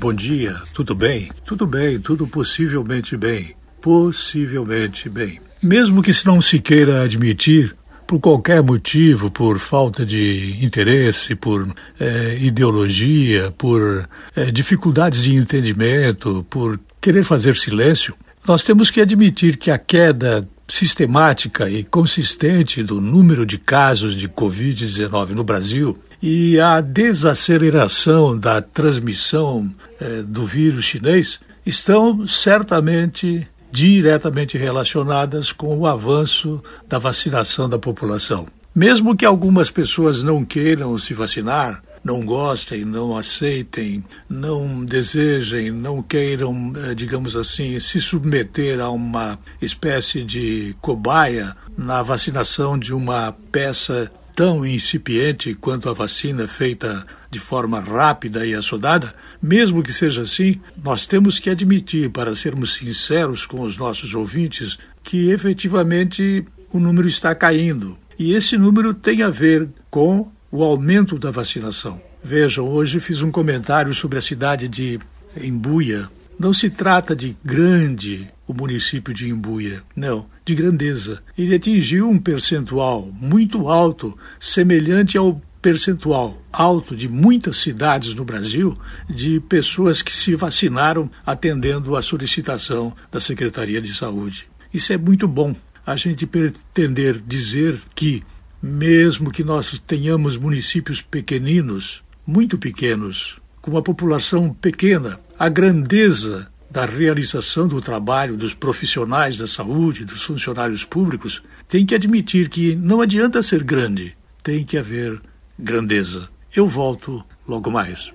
Bom dia, tudo bem? Tudo bem, tudo possivelmente bem. Possivelmente bem. Mesmo que se não se queira admitir, por qualquer motivo, por falta de interesse, por é, ideologia, por é, dificuldades de entendimento, por querer fazer silêncio, nós temos que admitir que a queda sistemática e consistente do número de casos de Covid-19 no Brasil e a desaceleração da transmissão eh, do vírus chinês estão certamente diretamente relacionadas com o avanço da vacinação da população. Mesmo que algumas pessoas não queiram se vacinar, não gostem, não aceitem, não desejem, não queiram, eh, digamos assim, se submeter a uma espécie de cobaia na vacinação de uma peça tão incipiente quanto a vacina feita de forma rápida e assodada, mesmo que seja assim, nós temos que admitir, para sermos sinceros com os nossos ouvintes, que efetivamente o número está caindo. E esse número tem a ver com o aumento da vacinação. Vejam, hoje fiz um comentário sobre a cidade de Embuia, não se trata de grande o município de Imbuia, não, de grandeza. Ele atingiu um percentual muito alto, semelhante ao percentual alto de muitas cidades no Brasil de pessoas que se vacinaram atendendo à solicitação da Secretaria de Saúde. Isso é muito bom. A gente pretender dizer que, mesmo que nós tenhamos municípios pequeninos, muito pequenos, com uma população pequena, a grandeza da realização do trabalho dos profissionais da saúde, dos funcionários públicos, tem que admitir que não adianta ser grande, tem que haver grandeza. Eu volto logo mais.